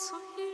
zu Hilfe.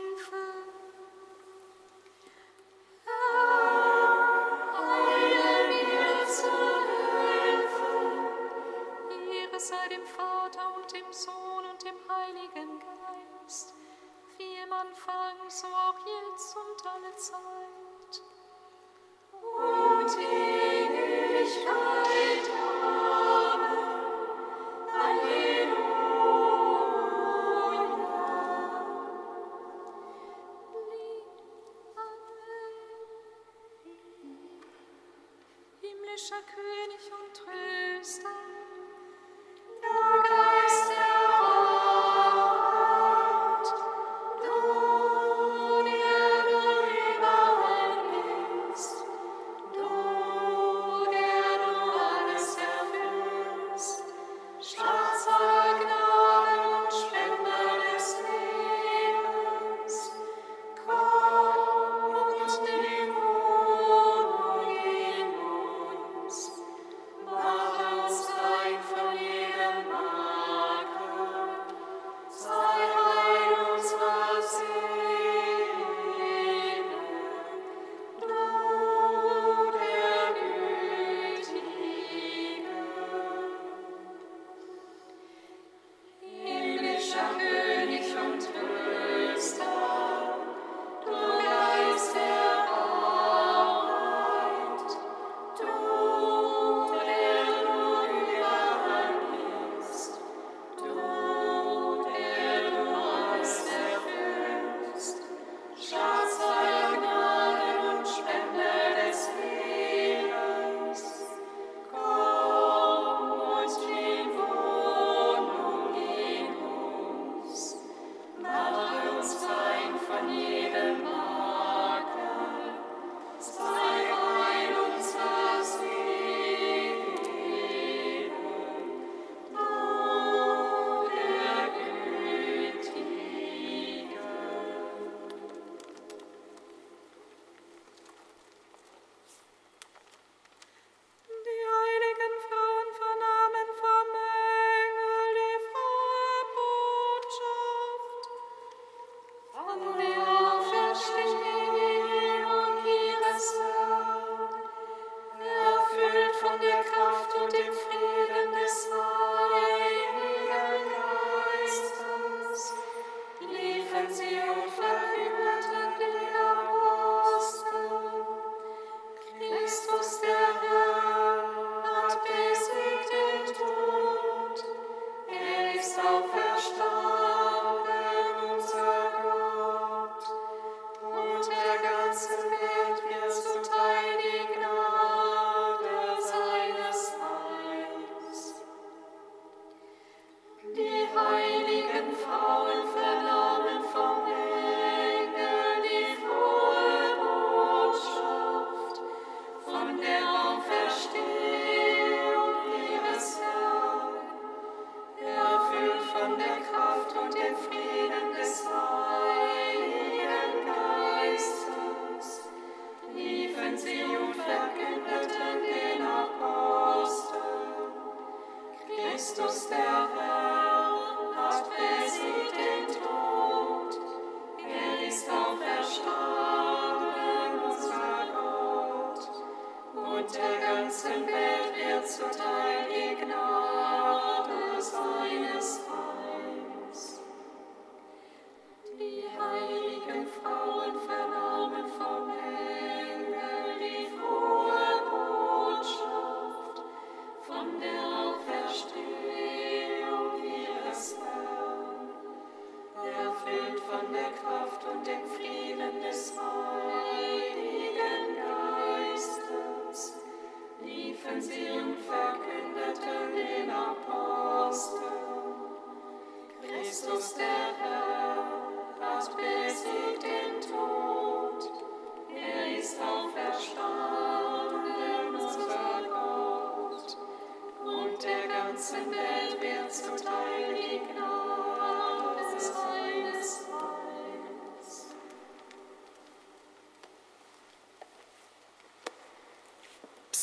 Christus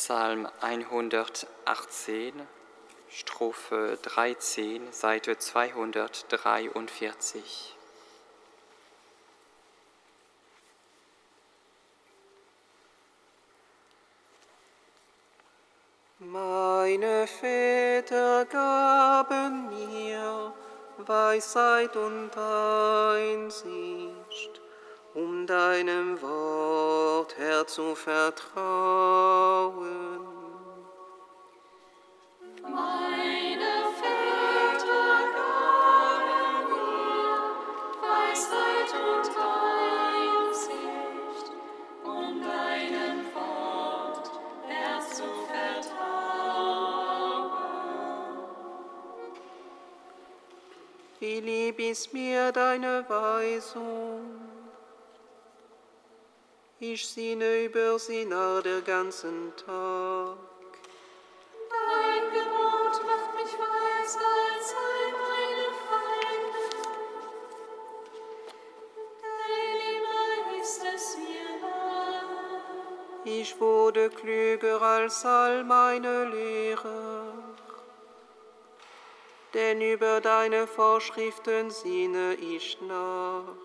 Psalm 118, Strophe 13, Seite 243. Meine Väter gaben mir Weisheit und Einsicht deinem Wort, Herr, zu vertrauen. Meine Väter gaben mir Weisheit und Einsicht, um deinem Wort, Herr, zu vertrauen. Wie lieb ist mir deine Weisung. Ich sinne über sie nach der ganzen Tag. Dein Gebot macht mich weiser als all meine Feinde. Denn immer ist es mir nahe. Ich wurde klüger als all meine Lehrer. Denn über deine Vorschriften sinne ich nach.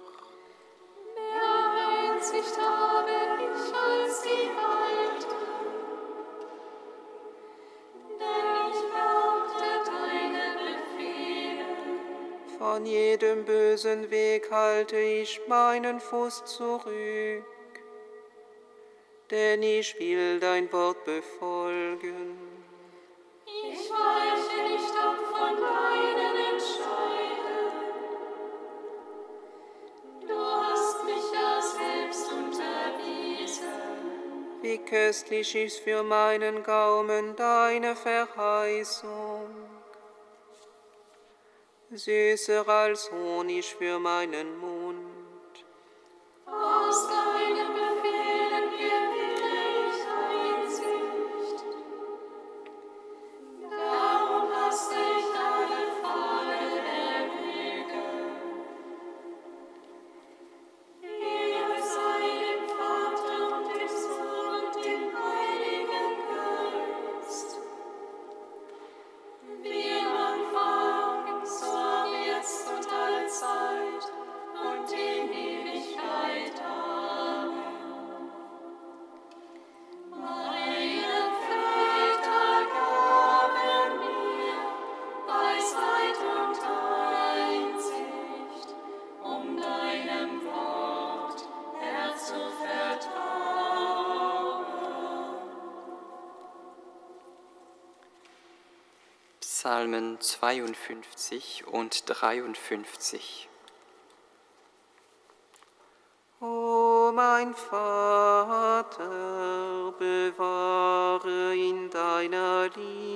Von jedem bösen Weg halte ich meinen Fuß zurück, denn ich will dein Wort befolgen. Ich weiche nicht ab von deinen Wie köstlich ist für meinen Gaumen deine Verheißung, süßer als Honig für meinen Mund. Aus Psalmen 52 und 53. O mein Vater, bewahre in deiner Liebe,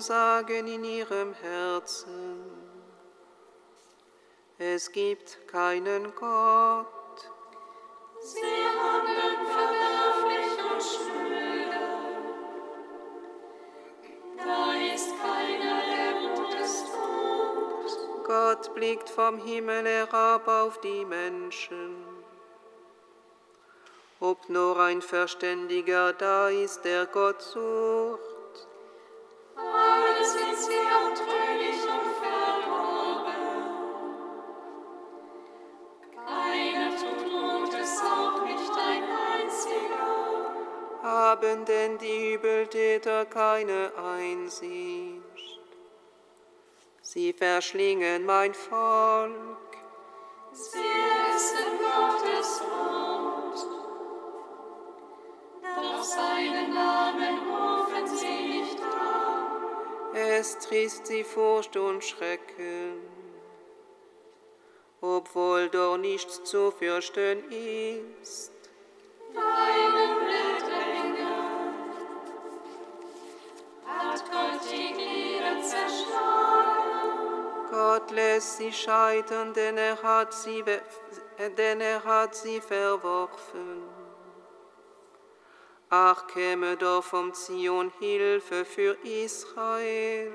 Sagen in ihrem Herzen, es gibt keinen Gott. Sie handeln verwerflich und schnöde. Da ist keiner, der Gutes tut. Gott blickt vom Himmel herab auf die Menschen. Ob nur ein Verständiger da ist, der Gott sucht. Haben denn die Übeltäter keine Einsicht? Sie verschlingen mein Volk. Sie essen Gottes Brot. Doch seinen Namen an. Es trist sie Furcht und Schrecken, obwohl doch nichts zu fürchten ist. Deinen Blätteringe hat Gott die Glieder zerschlagen. Gott lässt sie scheitern, denn er hat sie, denn er hat sie verworfen. Ach, käme doch vom Zion Hilfe für Israel.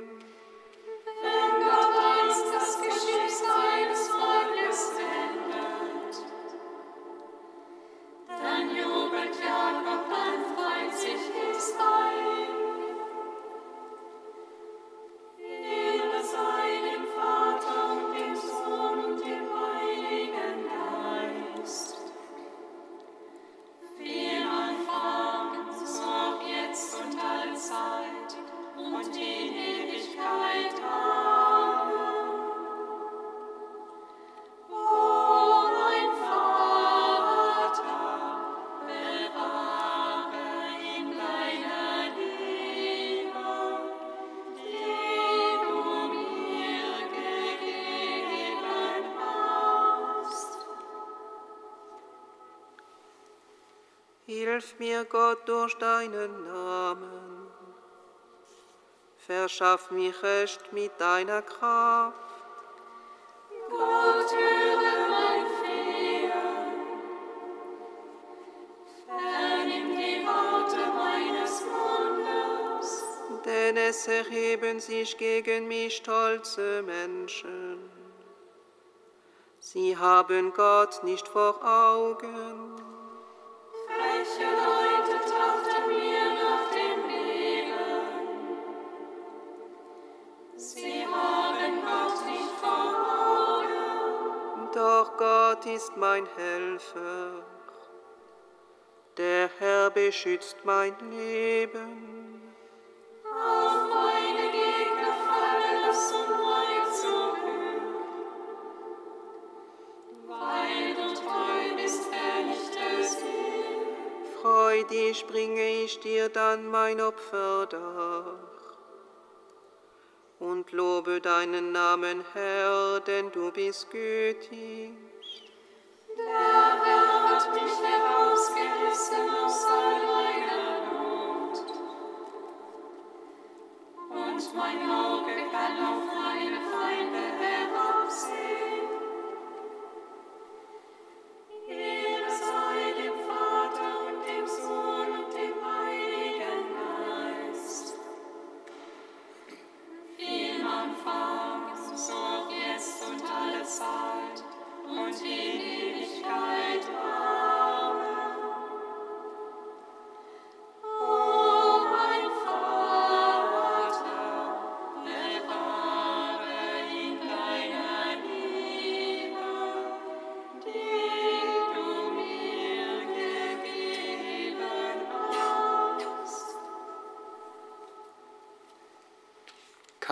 Hilf mir, Gott, durch deinen Namen. Verschaff mich Recht mit deiner Kraft. Gott, höre mein Flehen. Vernimm die Worte meines Mundes. Denn es erheben sich gegen mich stolze Menschen. Sie haben Gott nicht vor Augen. Ist mein Helfer. Der Herr beschützt mein Leben. Freudig bringe ich dir dann mein Opfer dar. Und lobe deinen Namen, Herr, denn du bist gütig.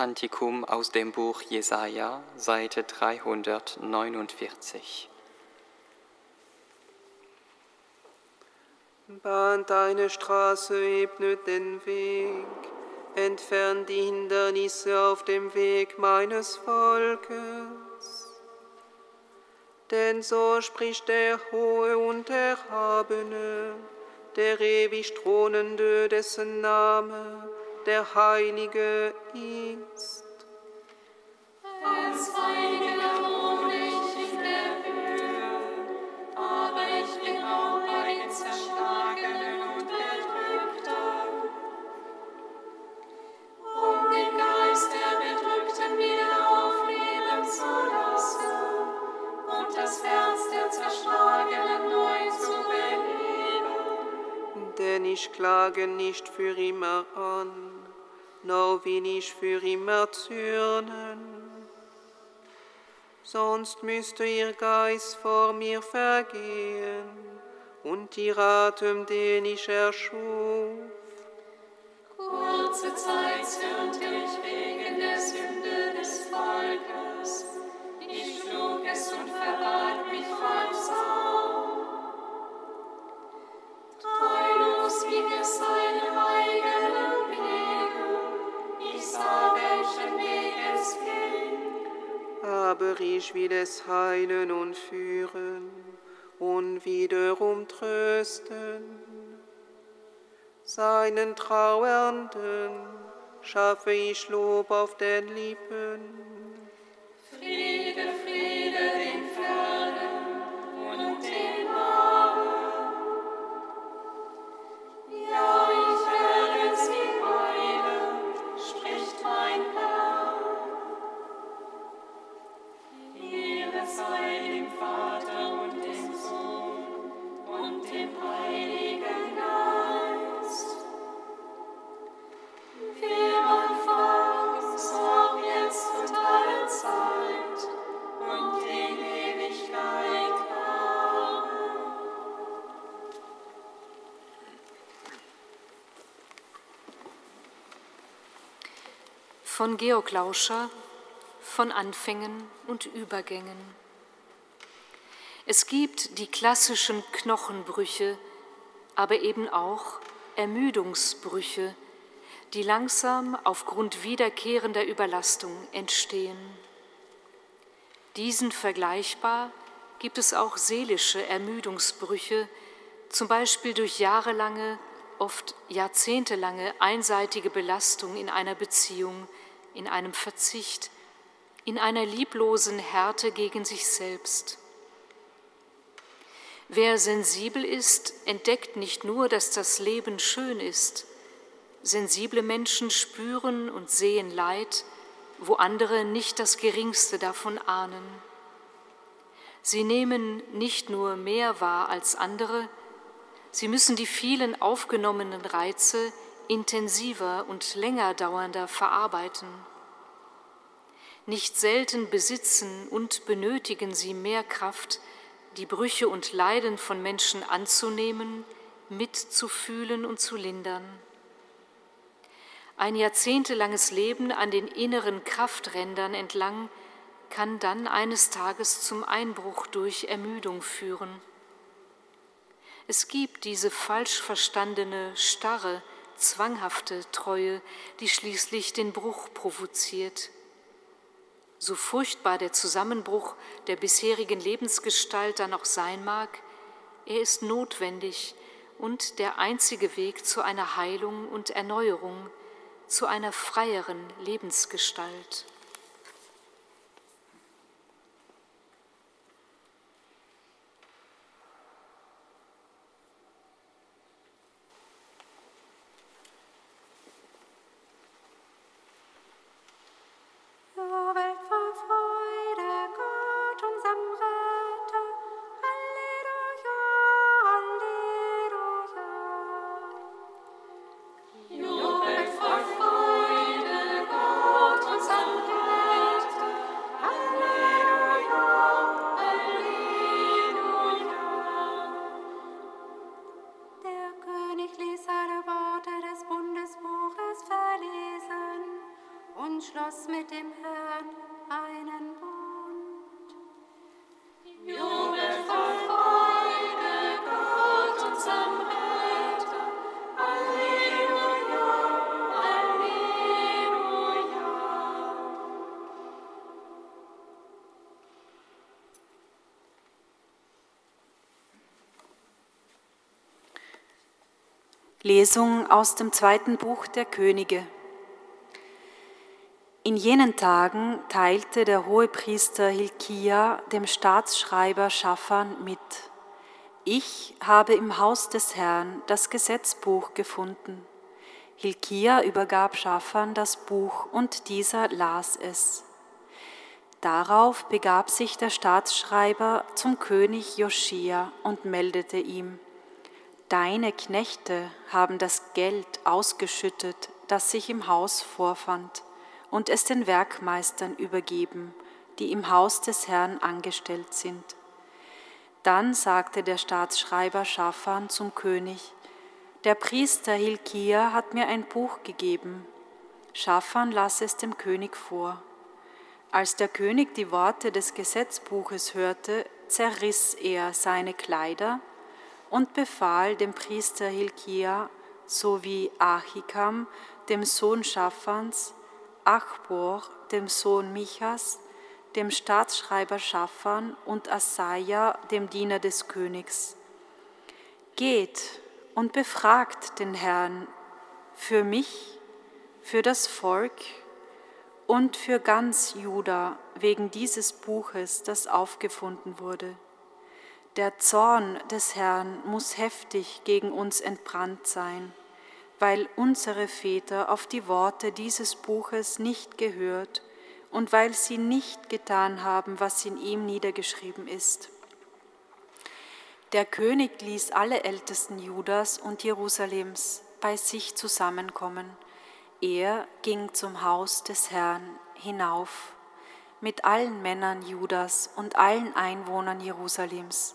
Kantikum aus dem Buch Jesaja, Seite 349. Bahnt deine Straße, ebnet den Weg, entfernt die Hindernisse auf dem Weg meines Volkes. Denn so spricht der Hohe und Erhabene, der ewig Thronende, dessen Name der Heilige ist. Als Heiliger ich klage nicht für immer an, noch will ich für immer zürnen. Sonst müsste ihr Geist vor mir vergehen und ihr Atem, den ich erschuf. Kurze Zeit zürnte ich wegen der Sünde des Volkes. Ich schlug es und verbarg mich Sau. Treulos Aber ich will es heilen und führen und wiederum trösten. Seinen Trauernden schaffe ich Lob auf den Lippen. Von Georg Lauscher von Anfängen und Übergängen. Es gibt die klassischen Knochenbrüche, aber eben auch Ermüdungsbrüche, die langsam aufgrund wiederkehrender Überlastung entstehen. Diesen vergleichbar gibt es auch seelische Ermüdungsbrüche, zum Beispiel durch jahrelange, oft jahrzehntelange einseitige Belastung in einer Beziehung, in einem Verzicht, in einer lieblosen Härte gegen sich selbst. Wer sensibel ist, entdeckt nicht nur, dass das Leben schön ist. Sensible Menschen spüren und sehen Leid, wo andere nicht das geringste davon ahnen. Sie nehmen nicht nur mehr wahr als andere, sie müssen die vielen aufgenommenen Reize intensiver und länger dauernder verarbeiten. Nicht selten besitzen und benötigen sie mehr Kraft, die Brüche und Leiden von Menschen anzunehmen, mitzufühlen und zu lindern. Ein jahrzehntelanges Leben an den inneren Krafträndern entlang kann dann eines Tages zum Einbruch durch Ermüdung führen. Es gibt diese falsch verstandene, starre, zwanghafte Treue, die schließlich den Bruch provoziert. So furchtbar der Zusammenbruch der bisherigen Lebensgestalt dann auch sein mag, er ist notwendig und der einzige Weg zu einer Heilung und Erneuerung, zu einer freieren Lebensgestalt. O Welt von Freude. Lesung aus dem zweiten Buch der Könige. In jenen Tagen teilte der Hohepriester Hilkia dem Staatsschreiber Schaffan mit, ich habe im Haus des Herrn das Gesetzbuch gefunden. Hilkia übergab Schaffan das Buch und dieser las es. Darauf begab sich der Staatsschreiber zum König Joschia und meldete ihm, Deine Knechte haben das Geld ausgeschüttet, das sich im Haus vorfand, und es den Werkmeistern übergeben, die im Haus des Herrn angestellt sind. Dann sagte der Staatsschreiber Schafan zum König, der Priester Hilkia hat mir ein Buch gegeben. Schafan las es dem König vor. Als der König die Worte des Gesetzbuches hörte, zerriss er seine Kleider und befahl dem Priester Hilkia sowie Achikam, dem Sohn Schaffans, Achbor, dem Sohn Michas, dem Staatsschreiber Schaffan und Asaja, dem Diener des Königs. Geht und befragt den Herrn für mich, für das Volk und für ganz Juda wegen dieses Buches, das aufgefunden wurde der Zorn des Herrn muss heftig gegen uns entbrannt sein, weil unsere Väter auf die Worte dieses Buches nicht gehört und weil sie nicht getan haben, was in ihm niedergeschrieben ist. Der König ließ alle Ältesten Judas und Jerusalems bei sich zusammenkommen. Er ging zum Haus des Herrn hinauf mit allen Männern Judas und allen Einwohnern Jerusalems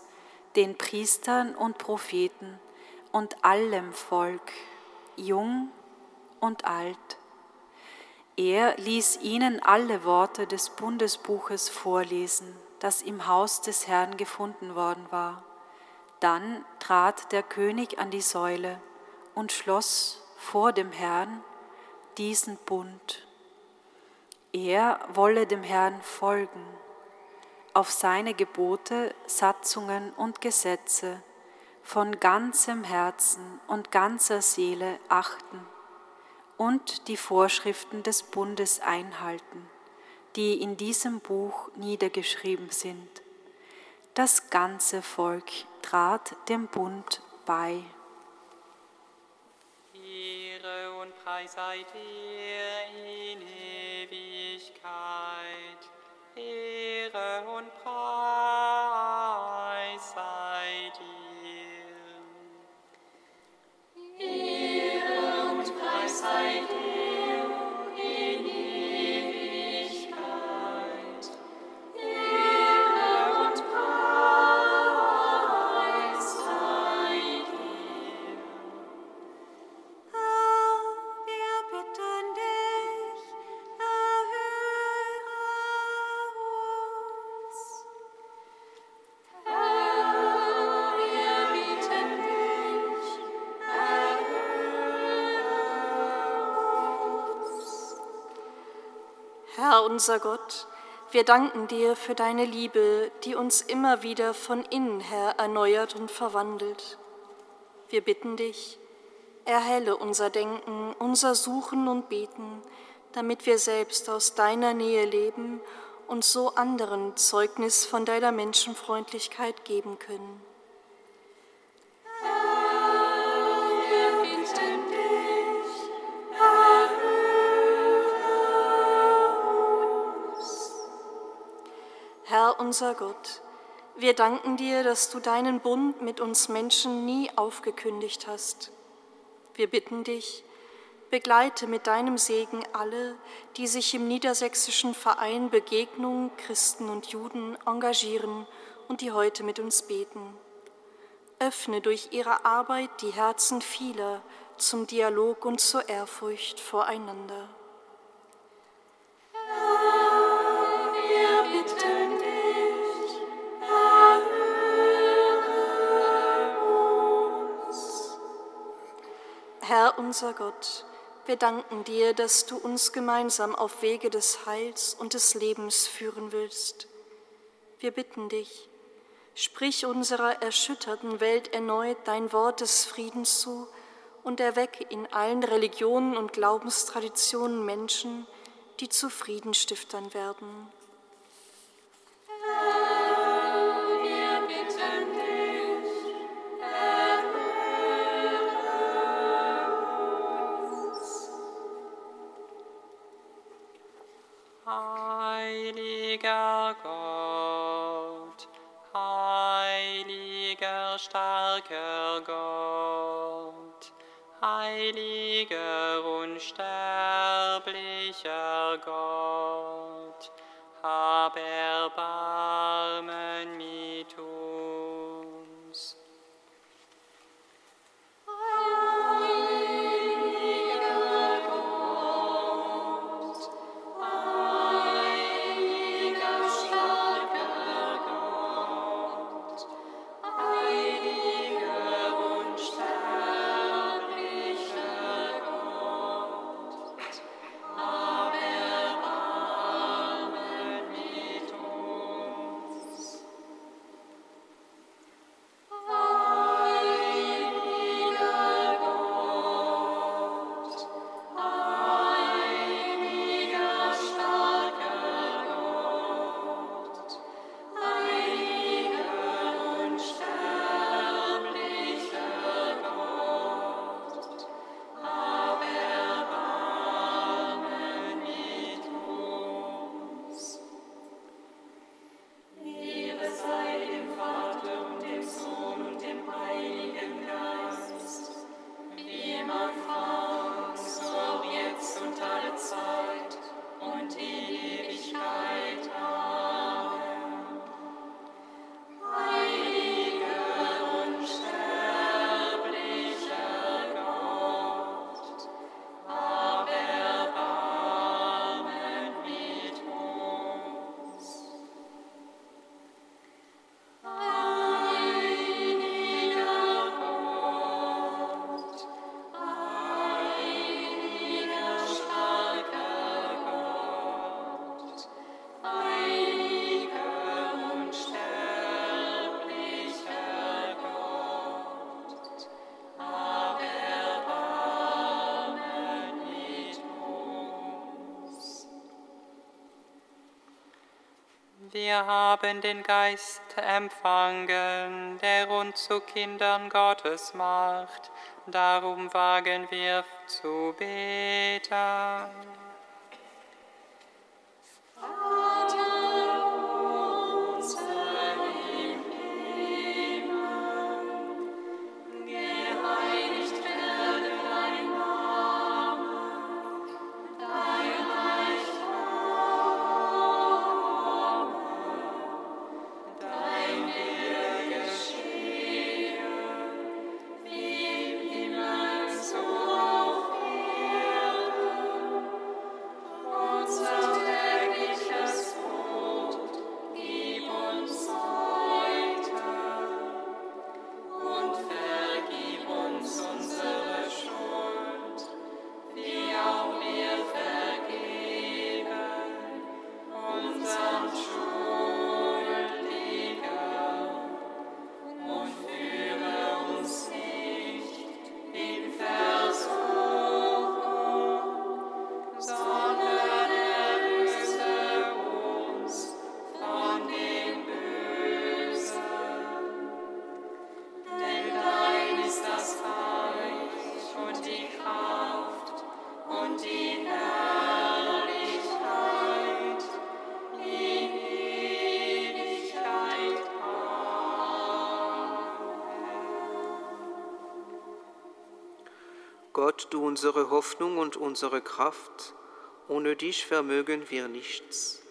den Priestern und Propheten und allem Volk, jung und alt. Er ließ ihnen alle Worte des Bundesbuches vorlesen, das im Haus des Herrn gefunden worden war. Dann trat der König an die Säule und schloss vor dem Herrn diesen Bund. Er wolle dem Herrn folgen auf seine Gebote, Satzungen und Gesetze, von ganzem Herzen und ganzer Seele achten und die Vorschriften des Bundes einhalten, die in diesem Buch niedergeschrieben sind. Das ganze Volk trat dem Bund bei. Ehre und Preis sei dir in Ewigkeit. Ehre und Preis unser Gott, wir danken dir für deine Liebe, die uns immer wieder von innen her erneuert und verwandelt. Wir bitten dich, erhelle unser Denken, unser Suchen und Beten, damit wir selbst aus deiner Nähe leben und so anderen Zeugnis von deiner Menschenfreundlichkeit geben können. Herr unser Gott, wir danken dir, dass du deinen Bund mit uns Menschen nie aufgekündigt hast. Wir bitten dich, begleite mit deinem Segen alle, die sich im niedersächsischen Verein Begegnung Christen und Juden engagieren und die heute mit uns beten. Öffne durch ihre Arbeit die Herzen vieler zum Dialog und zur Ehrfurcht voreinander. Herr unser Gott, wir danken dir, dass du uns gemeinsam auf Wege des Heils und des Lebens führen willst. Wir bitten dich, sprich unserer erschütterten Welt erneut dein Wort des Friedens zu und erwecke in allen Religionen und Glaubenstraditionen Menschen, die zu Friedenstiftern werden. Wir Gott, heiliger starker Gott, heiliger unsterblicher Gott, hab Erbarmen Wir haben den Geist empfangen, der uns zu Kindern Gottes macht. Darum wagen wir zu beten. unsere Hoffnung und unsere Kraft, ohne dich vermögen wir nichts.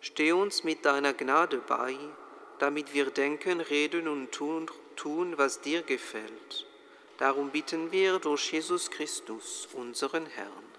Steh uns mit deiner Gnade bei, damit wir denken, reden und tun, tun, was dir gefällt. Darum bitten wir durch Jesus Christus, unseren Herrn.